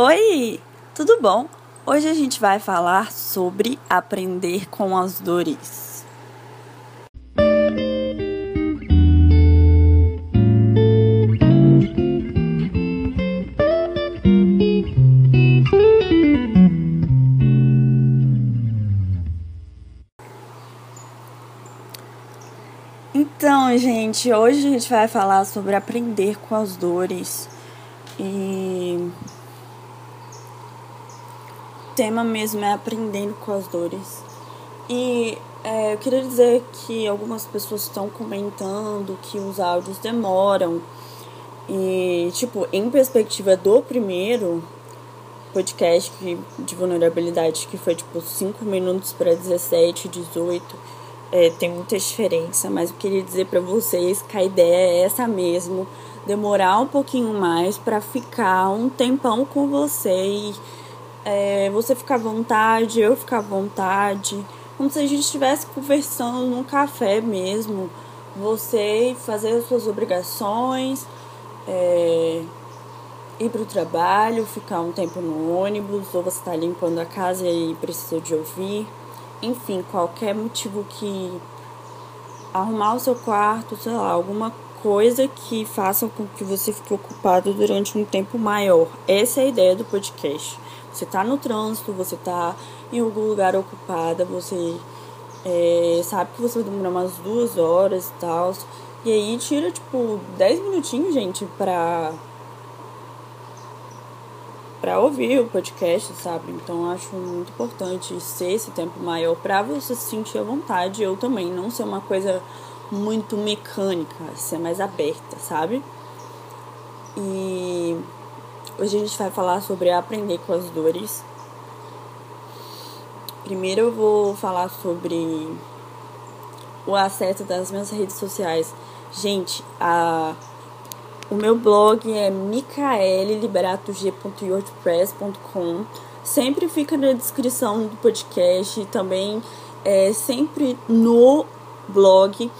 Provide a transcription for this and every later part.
Oi, tudo bom? Hoje a gente vai falar sobre aprender com as dores. Então, gente, hoje a gente vai falar sobre aprender com as dores. E o tema mesmo é aprendendo com as dores. E é, eu queria dizer que algumas pessoas estão comentando que os áudios demoram. E, tipo, em perspectiva do primeiro podcast de vulnerabilidade, que foi tipo 5 minutos para 17, 18 é, tem muita diferença, mas eu queria dizer para vocês que a ideia é essa mesmo, demorar um pouquinho mais para ficar um tempão com você e é, você ficar à vontade, eu ficar à vontade, como se a gente estivesse conversando num café mesmo, você fazer as suas obrigações, é, ir para o trabalho, ficar um tempo no ônibus, ou você está limpando a casa e precisa de ouvir enfim, qualquer motivo que arrumar o seu quarto, sei lá, alguma coisa que faça com que você fique ocupado durante um tempo maior. Essa é a ideia do podcast. Você tá no trânsito, você tá em algum lugar ocupada, você é, sabe que você vai demorar umas duas horas e tal. E aí tira, tipo, 10 minutinhos, gente, pra para ouvir o podcast, sabe? Então acho muito importante ser esse tempo maior para você se sentir à vontade. Eu também, não ser uma coisa muito mecânica, ser mais aberta, sabe? E hoje a gente vai falar sobre aprender com as dores. Primeiro eu vou falar sobre o acesso das minhas redes sociais. Gente, a o meu blog é micaeleliberatog.wordpress.com. Sempre fica na descrição do podcast e também é, sempre no blog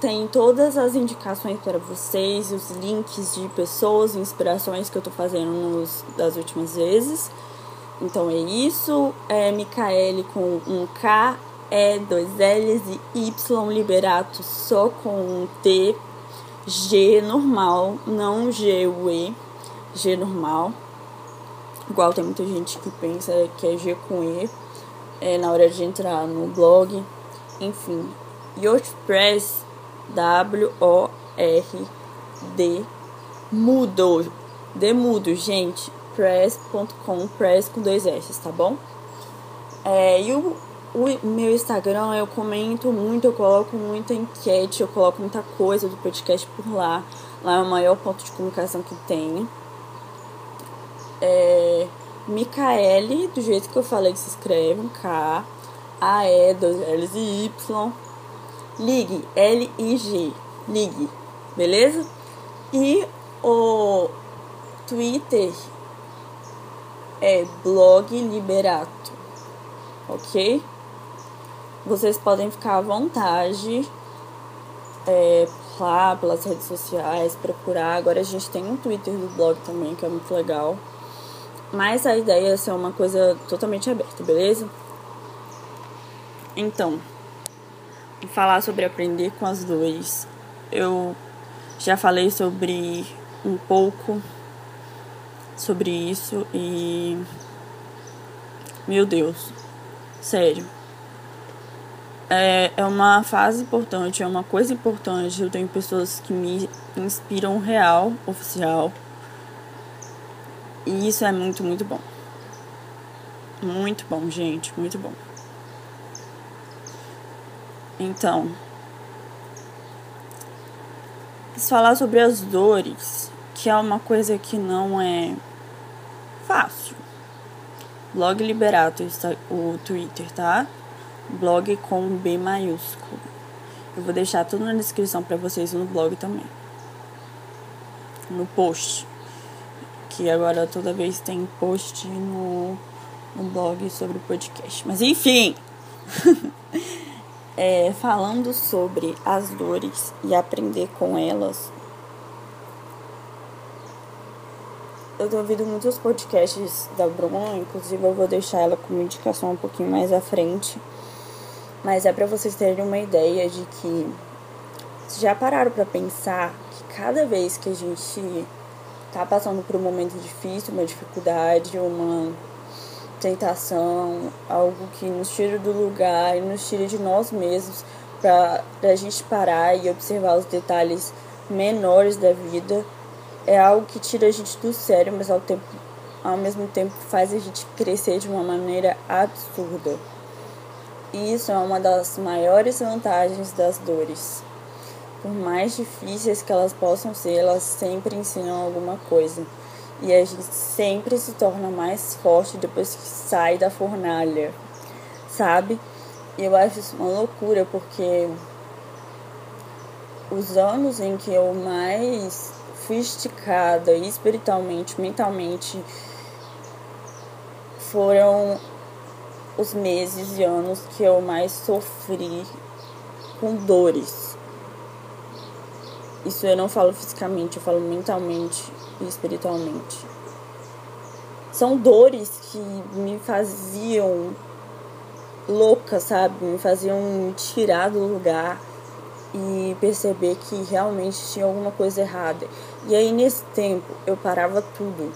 tem todas as indicações para vocês, os links de pessoas, inspirações que eu tô fazendo nos, das últimas vezes. Então é isso. É Micaele com um K, E, dois L's e Y Liberato só com um T G normal, não G E, G normal. Igual tem muita gente que pensa que é G com E é, na hora de entrar no blog. Enfim, WordPress, W-O-R-D, mudo, de mudo, gente, press.com, press com dois S, tá bom? É, e o o meu Instagram eu comento muito, eu coloco muita enquete, eu coloco muita coisa do podcast por lá. Lá é o maior ponto de comunicação que tem. É Micaele, do jeito que eu falei que se escreve, K, A, E, dois L's e Y. Ligue, L-I-G, ligue, beleza? E o Twitter é blog liberato, ok? Vocês podem ficar à vontade é, lá pelas redes sociais, procurar. Agora a gente tem um Twitter do blog também, que é muito legal. Mas a ideia é ser uma coisa totalmente aberta, beleza? Então, falar sobre aprender com as duas. Eu já falei sobre um pouco sobre isso e meu Deus, sério é, é uma fase importante, é uma coisa importante. Eu tenho pessoas que me inspiram real, oficial. E isso é muito, muito bom. Muito bom, gente, muito bom. Então, falar sobre as dores, que é uma coisa que não é fácil. Blog Liberato, o Twitter, tá? blog com B maiúsculo. Eu vou deixar tudo na descrição para vocês no blog também. No post. Que agora toda vez tem post no, no blog sobre o podcast. Mas enfim. é, falando sobre as dores e aprender com elas. eu tenho ouvido muitos podcasts da Bruna, inclusive eu vou deixar ela como indicação um pouquinho mais à frente. Mas é para vocês terem uma ideia de que já pararam para pensar que cada vez que a gente tá passando por um momento difícil, uma dificuldade, uma tentação, algo que nos tira do lugar e nos tira de nós mesmos, para a gente parar e observar os detalhes menores da vida, é algo que tira a gente do sério, mas ao, tempo, ao mesmo tempo faz a gente crescer de uma maneira absurda. E isso é uma das maiores vantagens das dores. Por mais difíceis que elas possam ser, elas sempre ensinam alguma coisa. E a gente sempre se torna mais forte depois que sai da fornalha, sabe? Eu acho isso uma loucura porque os anos em que eu mais fui esticada espiritualmente, mentalmente, foram os meses e anos que eu mais sofri com dores. Isso eu não falo fisicamente, eu falo mentalmente e espiritualmente. São dores que me faziam louca, sabe? Me faziam tirar do lugar e perceber que realmente tinha alguma coisa errada. E aí nesse tempo eu parava tudo.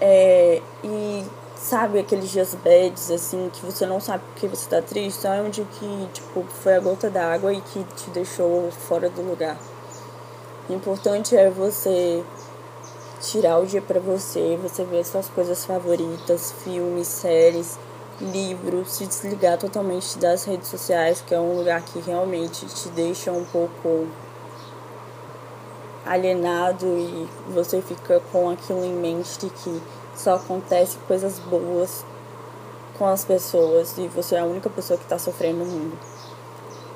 É, e sabe aqueles dias bads assim que você não sabe porque você tá triste, só é onde que tipo foi a gota d'água e que te deixou fora do lugar. O importante é você tirar o dia para você, você ver suas coisas favoritas, filmes, séries, livros, se desligar totalmente das redes sociais, que é um lugar que realmente te deixa um pouco alienado e você fica com aquilo em mente de que só acontece coisas boas com as pessoas e você é a única pessoa que está sofrendo no mundo.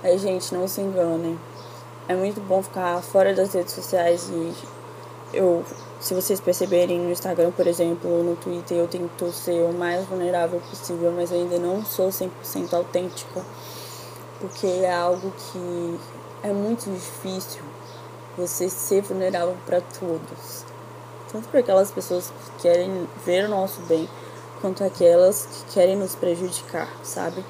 Aí, gente, não se enganem é muito bom ficar fora das redes sociais e eu, se vocês perceberem no Instagram, por exemplo, ou no Twitter, eu tento ser o mais vulnerável possível, mas ainda não sou 100% autêntica, porque é algo que é muito difícil você ser vulnerável para todos. Tanto para aquelas pessoas que querem ver o nosso bem, quanto aquelas que querem nos prejudicar, sabe?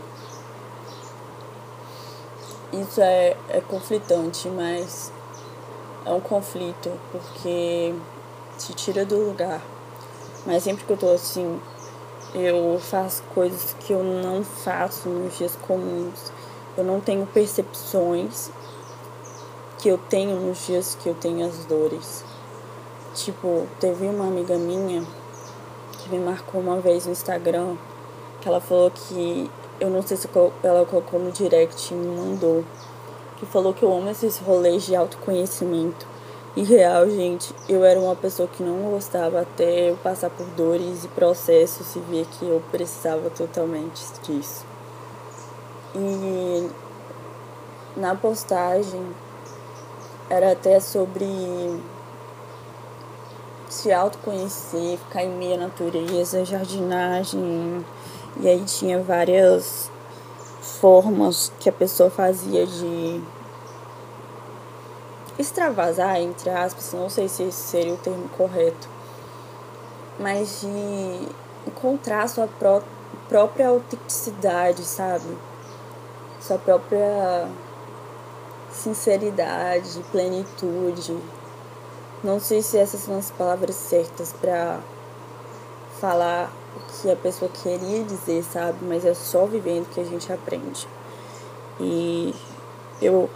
Isso é, é conflitante, mas é um conflito porque te tira do lugar. Mas sempre que eu tô assim, eu faço coisas que eu não faço nos dias comuns. Eu não tenho percepções que eu tenho nos dias que eu tenho as dores. Tipo, teve uma amiga minha que me marcou uma vez no Instagram que ela falou que eu não sei se ela colocou no direct e me mandou. Que falou que eu amo esses rolês de autoconhecimento. E real, gente, eu era uma pessoa que não gostava até eu passar por dores e processos e ver que eu precisava totalmente disso. E na postagem era até sobre se autoconhecer, ficar em meia natureza, jardinagem, e aí tinha várias formas que a pessoa fazia de extravasar, entre aspas, não sei se esse seria o termo correto, mas de encontrar sua pró própria autenticidade, sabe? Sua própria sinceridade, plenitude. Não sei se essas são as palavras certas para falar o que a pessoa queria dizer, sabe? Mas é só vivendo que a gente aprende. E eu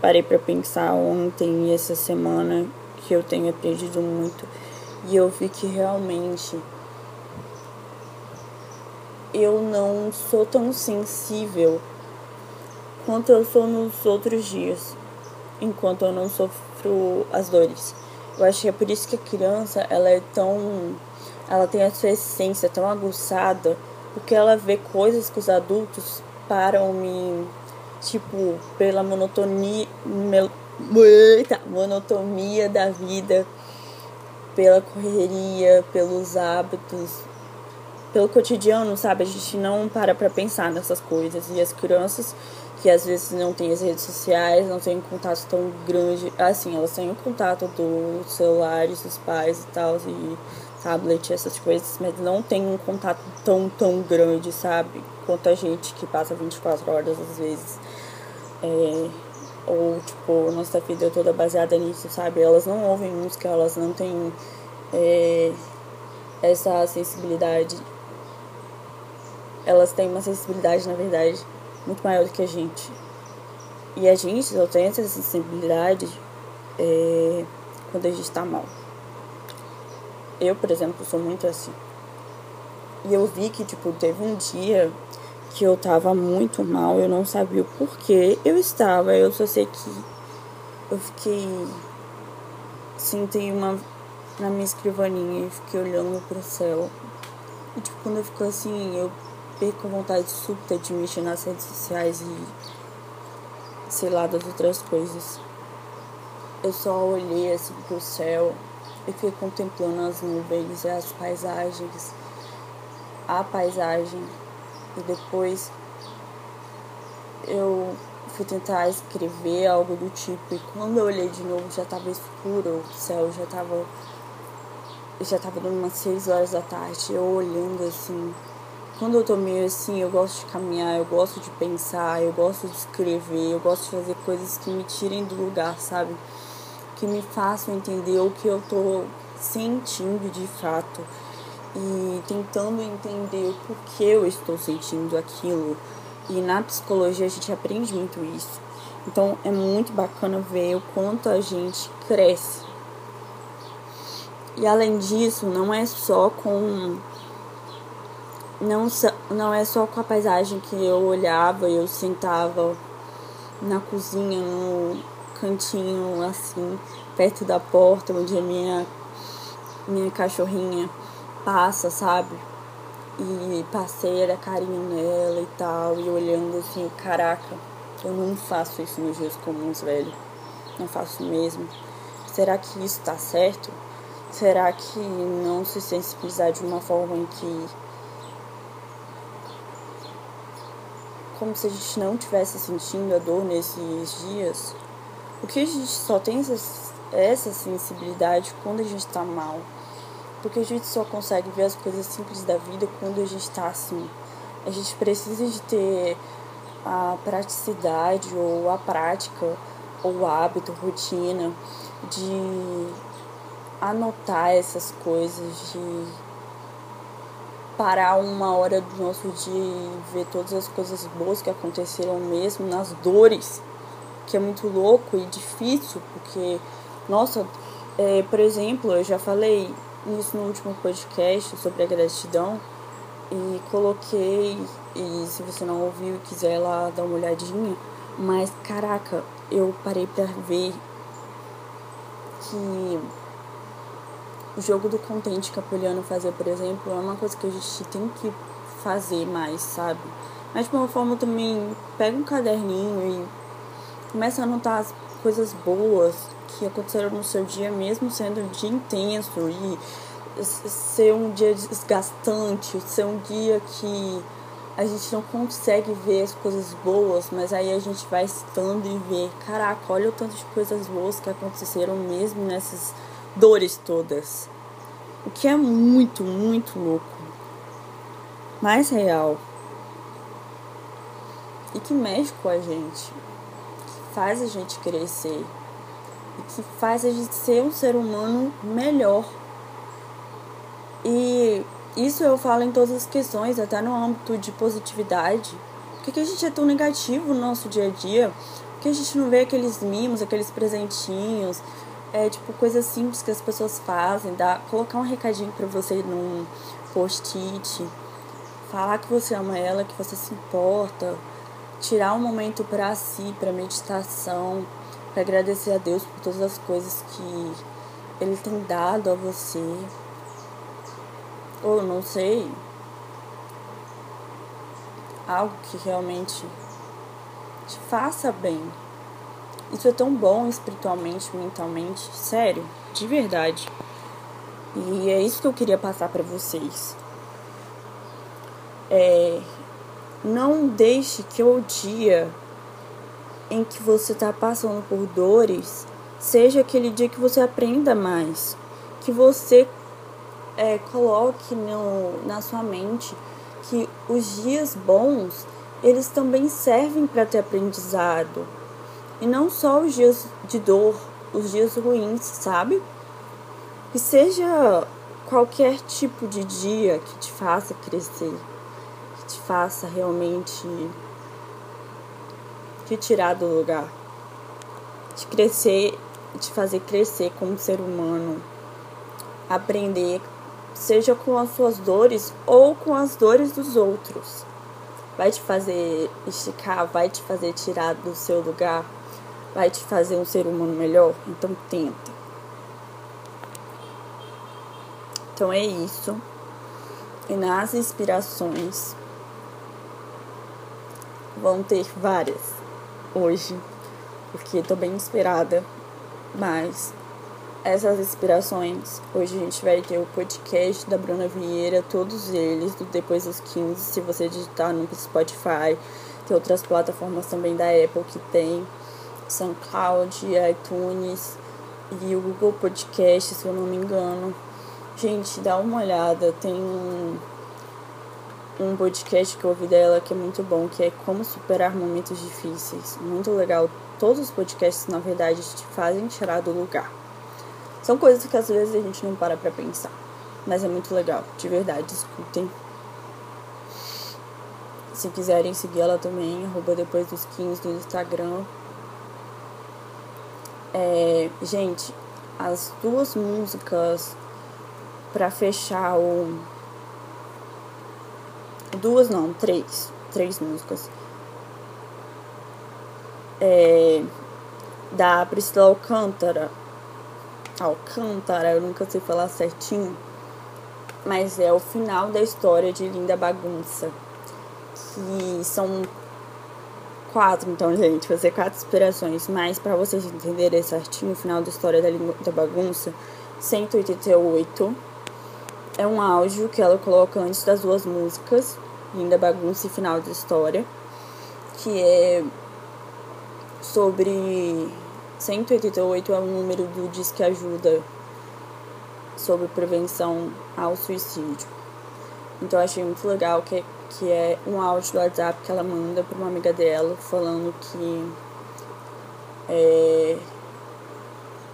parei para pensar ontem e essa semana que eu tenho aprendido muito e eu vi que realmente eu não sou tão sensível quanto eu sou nos outros dias, enquanto eu não sofro as dores. Eu acho que é por isso que a criança ela é tão ela tem a sua essência tão aguçada, porque ela vê coisas que os adultos param me tipo pela monotonia mel, eita, monotonia da vida, pela correria, pelos hábitos, pelo cotidiano, sabe? A gente não para para pensar nessas coisas e as crianças que às vezes não tem as redes sociais, não tem um contato tão grande. Assim, elas têm o contato dos celulares dos pais e tal, e tablet, essas coisas, mas não tem um contato tão, tão grande, sabe? Quanto a gente que passa 24 horas às vezes. É, ou, tipo, nossa vida é toda baseada nisso, sabe? Elas não ouvem música, elas não têm é, essa sensibilidade. Elas têm uma sensibilidade, na verdade, muito maior do que a gente. E a gente só tem essa sensibilidade é, quando a gente tá mal. Eu, por exemplo, sou muito assim. E eu vi que, tipo, teve um dia que eu tava muito mal, eu não sabia o porquê eu estava, eu só sei que eu fiquei. Sentei uma na minha escrivaninha e fiquei olhando pro céu. E tipo, quando eu fico assim, eu perco vontade súbita de mexer nas redes sociais e sei lá das outras coisas. Eu só olhei assim pro céu e fiquei contemplando as nuvens e as paisagens, a paisagem. E depois eu fui tentar escrever algo do tipo e quando eu olhei de novo já estava escuro, o céu já estava já tava dando umas 6 horas da tarde, eu olhando assim. Quando eu tô meio assim, eu gosto de caminhar, eu gosto de pensar, eu gosto de escrever, eu gosto de fazer coisas que me tirem do lugar, sabe? Que me façam entender o que eu tô sentindo de fato e tentando entender o porquê eu estou sentindo aquilo. E na psicologia a gente aprende muito isso. Então é muito bacana ver o quanto a gente cresce e além disso, não é só com não, não é só com a paisagem que eu olhava, eu sentava na cozinha, no cantinho assim, perto da porta onde a minha minha cachorrinha passa, sabe? E passei era carinho nela e tal, e olhando assim, caraca, eu não faço isso nos dias comuns, velho. Não faço mesmo. Será que isso tá certo? Será que não se sensibilizar de uma forma em que. Como se a gente não tivesse sentindo a dor nesses dias? Porque a gente só tem essa, sensibilidade quando a gente tá mal. Porque a gente só consegue ver as coisas simples da vida quando a gente tá assim. A gente precisa de ter a praticidade ou a prática ou o hábito, rotina de anotar essas coisas, de parar uma hora do nosso dia e ver todas as coisas boas que aconteceram mesmo nas dores, que é muito louco e difícil, porque, nossa, é, por exemplo, eu já falei isso no último podcast sobre a gratidão e coloquei, e se você não ouviu e quiser lá dar uma olhadinha, mas caraca, eu parei pra ver que o jogo do contente que a Poliana fazia, por exemplo, é uma coisa que a gente tem que fazer mais, sabe? Mas de uma forma também, pega um caderninho e começa a anotar as coisas boas que aconteceram no seu dia, mesmo sendo um dia intenso e ser um dia desgastante, ser um dia que a gente não consegue ver as coisas boas, mas aí a gente vai estando e vê, caraca, olha o tanto de coisas boas que aconteceram mesmo nessas dores todas. O que é muito, muito louco. Mais real. E que mexe com a gente. Faz a gente crescer. E que faz a gente ser um ser humano melhor. E isso eu falo em todas as questões, até no âmbito de positividade. Por que, a gente é tão negativo no nosso dia a dia? Por que a gente não vê aqueles mimos, aqueles presentinhos, é tipo coisas simples que as pessoas fazem, dá, colocar um recadinho para você num post-it, falar que você ama ela, que você se importa, tirar um momento para si, para meditação, para agradecer a Deus por todas as coisas que ele tem dado a você. Ou não sei, algo que realmente te faça bem. Isso é tão bom espiritualmente, mentalmente, sério, de verdade. E é isso que eu queria passar para vocês. É, não deixe que o dia em que você está passando por dores seja aquele dia que você aprenda mais, que você é, coloque no, na sua mente que os dias bons eles também servem para ter aprendizado e não só os dias de dor, os dias ruins, sabe? Que seja qualquer tipo de dia que te faça crescer, faça realmente te tirar do lugar, te crescer, te fazer crescer como ser humano, aprender, seja com as suas dores ou com as dores dos outros. Vai te fazer esticar, vai te fazer tirar do seu lugar, vai te fazer um ser humano melhor. Então tenta. Então é isso. E nas inspirações vão ter várias hoje, porque tô bem inspirada, mas essas inspirações, hoje a gente vai ter o podcast da Bruna Vieira, todos eles, do Depois dos 15, se você digitar no Spotify, tem outras plataformas também da Apple que tem, SoundCloud, iTunes e o Google Podcast, se eu não me engano. Gente, dá uma olhada. Tem um, um podcast que eu ouvi dela que é muito bom, que é Como Superar Momentos Difíceis. Muito legal. Todos os podcasts, na verdade, te fazem tirar do lugar. São coisas que às vezes a gente não para pra pensar. Mas é muito legal, de verdade, escutem. Se quiserem seguir ela também, arroba depois dos 15 no Instagram. É, gente, as duas músicas para fechar o. Duas não, três. Três músicas. É, da Priscila Alcântara. Alcântara, eu nunca sei falar certinho. Mas é o final da história de Linda Bagunça. Que são quatro, então, gente, fazer quatro inspirações. Mas para vocês entenderem certinho o final da história da Linda Bagunça, 188 é um áudio que ela coloca antes das duas músicas, Linda Bagunça e Final de História, que é sobre 188 é o número do Disque Ajuda sobre prevenção ao suicídio. Então eu achei muito legal que, que é um áudio do WhatsApp que ela manda para uma amiga dela falando que é,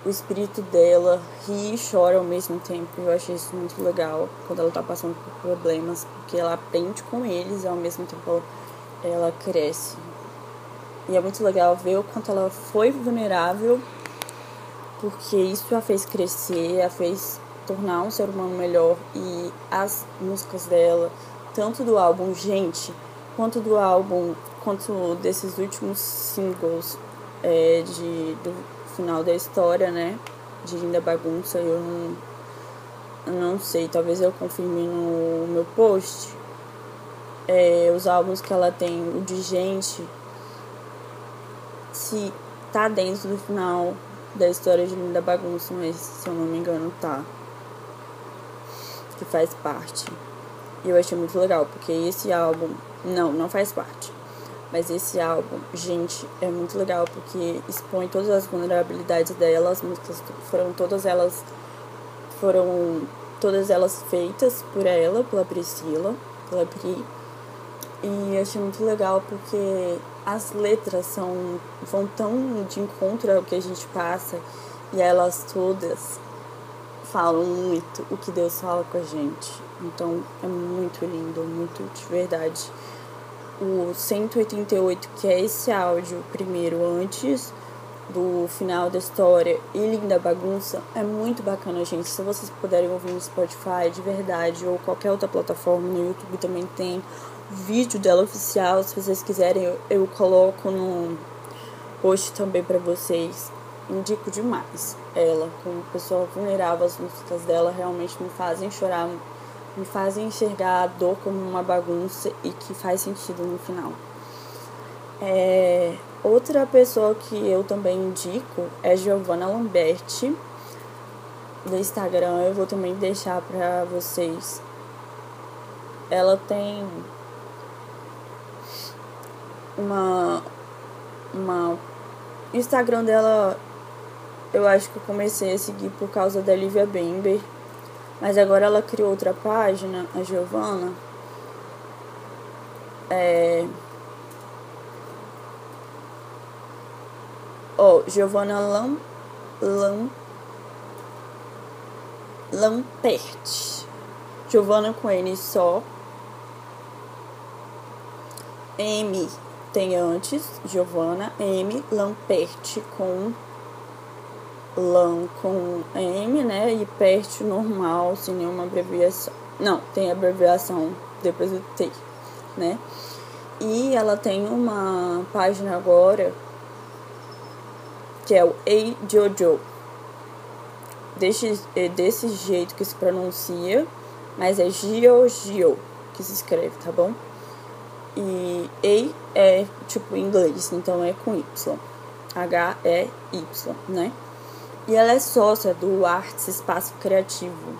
o espírito dela ri e chora ao mesmo tempo. Eu achei isso muito legal quando ela tá passando por problemas, porque ela aprende com eles e ao mesmo tempo ela cresce. E é muito legal ver o quanto ela foi vulnerável, porque isso a fez crescer, a fez tornar um ser humano melhor. E as músicas dela, tanto do álbum Gente, quanto do álbum, quanto desses últimos singles é, de, do final da história, né? De Linda Bagunça, eu não, eu não sei, talvez eu confirme no meu post. É, os álbuns que ela tem, o de gente, se tá dentro do final da história de Linda Bagunça, mas se eu não me engano tá. Que faz parte. E eu achei muito legal, porque esse álbum. Não, não faz parte. Mas esse álbum, gente, é muito legal porque expõe todas as vulnerabilidades dela, as músicas foram todas elas foram todas elas feitas por ela, pela Priscila, pela Pri. E achei muito legal porque as letras são vão tão de encontro ao que a gente passa e elas todas falam muito o que Deus fala com a gente. Então é muito lindo, muito de verdade o 188, que é esse áudio primeiro antes do final da história e Linda Bagunça, é muito bacana, gente. Se vocês puderem ouvir no Spotify de verdade ou qualquer outra plataforma, no YouTube também tem vídeo dela oficial. Se vocês quiserem, eu, eu coloco no post também para vocês. Indico demais ela, como pessoa vulnerável, as músicas dela realmente me fazem chorar me fazem enxergar a dor como uma bagunça e que faz sentido no final. É, outra pessoa que eu também indico é Giovanna Lamberti, do Instagram. Eu vou também deixar para vocês. Ela tem uma, uma o Instagram dela eu acho que eu comecei a seguir por causa da Lívia Bember. Mas agora ela criou outra página, a Giovana. É. Ó, oh, Giovana Lam. Lam. Lampert. Giovana com N só. M tem antes, Giovana. M Lampert com LAN com M, né? E PERT normal, sem nenhuma abreviação. Não, tem abreviação depois do T, né? E ela tem uma página agora que é o Ei Jojo. Desse, é desse jeito que se pronuncia, mas é Gio Gio que se escreve, tá bom? E Ei é tipo inglês, então é com Y. H-E-Y, né? E ela é sócia do Artes Espaço Criativo.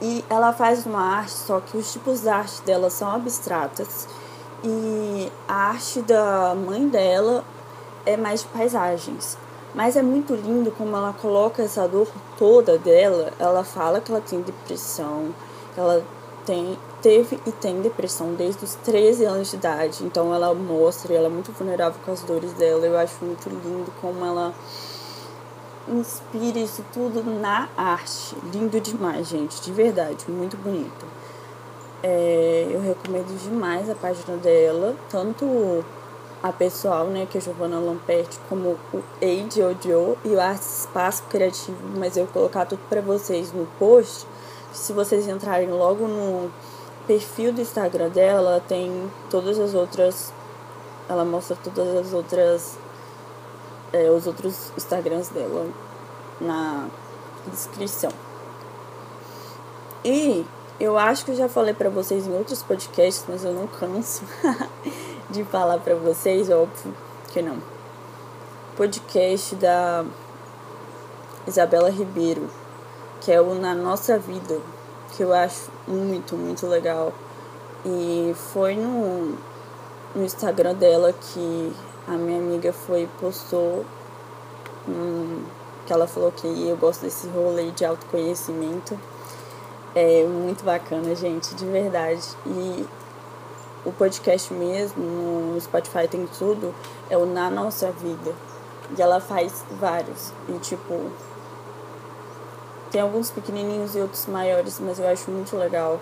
E ela faz uma arte, só que os tipos de arte dela são abstratas. E a arte da mãe dela é mais de paisagens. Mas é muito lindo como ela coloca essa dor toda dela. Ela fala que ela tem depressão, ela tem, teve e tem depressão desde os 13 anos de idade. Então ela mostra, ela é muito vulnerável com as dores dela. Eu acho muito lindo como ela inspira isso tudo na arte. Lindo demais, gente, de verdade, muito bonito. É, eu recomendo demais a página dela, tanto a pessoal, né, que é Giovanna Lamperti, como o Age Odio e o Arte Espaço Criativo, mas eu vou colocar tudo para vocês no post. Se vocês entrarem logo no perfil do Instagram dela, ela tem todas as outras. Ela mostra todas as outras é, os outros Instagrams dela na descrição. E eu acho que eu já falei para vocês em outros podcasts, mas eu não canso de falar para vocês, óbvio que não. Podcast da Isabela Ribeiro, que é o Na Nossa Vida, que eu acho muito, muito legal. E foi no, no Instagram dela que a minha amiga foi postou um, que ela falou que eu gosto desse rolê de autoconhecimento. É muito bacana, gente, de verdade. E o podcast mesmo, no Spotify tem tudo, é o Na Nossa Vida. E ela faz vários. E tipo, tem alguns pequenininhos e outros maiores, mas eu acho muito legal.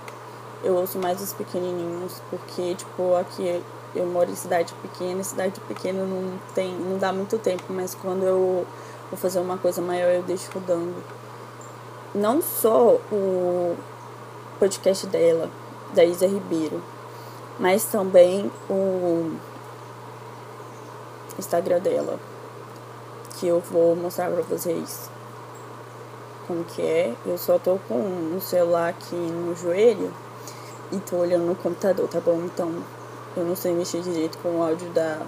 Eu ouço mais os pequenininhos, porque, tipo, aqui eu moro em cidade pequena, cidade pequena não tem, não dá muito tempo, mas quando eu vou fazer uma coisa maior eu deixo rodando. Não só o podcast dela, da Isa Ribeiro, mas também o Instagram dela, que eu vou mostrar pra vocês como que é. Eu só tô com o celular aqui no joelho e tô olhando no computador, tá bom? Então eu não sei mexer direito com o áudio da.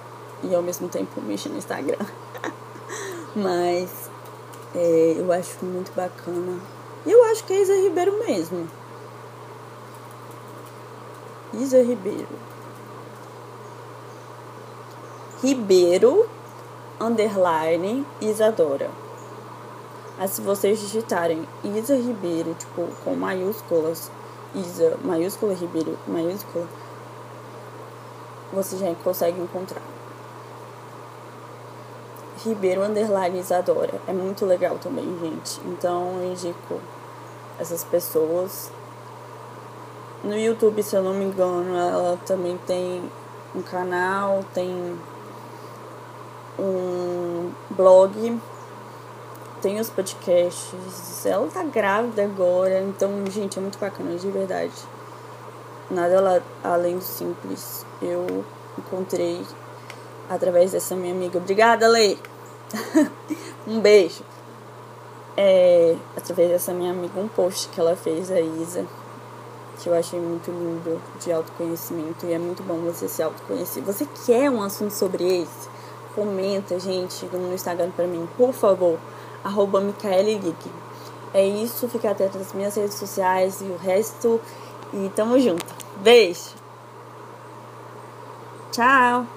E ao mesmo tempo mexer no Instagram. Mas é, eu acho muito bacana. E eu acho que é Isa Ribeiro mesmo. Isa Ribeiro. Ribeiro underline Isadora. Mas se vocês digitarem Isa Ribeiro, tipo, com maiúsculas, Isa, maiúscula Ribeiro, maiúscula, você já consegue encontrar. Ribeiro Underline Isadora. É muito legal também, gente. Então eu indico essas pessoas. No YouTube, se eu não me engano, ela também tem um canal, tem um blog, tem os podcasts. Ela tá grávida agora, então, gente, é muito bacana, de verdade. Nada além do simples eu encontrei através dessa minha amiga. Obrigada, Lei! um beijo! É, através dessa minha amiga, um post que ela fez, a Isa, que eu achei muito lindo, de autoconhecimento, e é muito bom você se autoconhecer. Você quer um assunto sobre esse? Comenta, gente, no Instagram pra mim, por favor, arroba. É isso, fica atento nas minhas redes sociais e o resto. E tamo junto. Beijo! Tchau!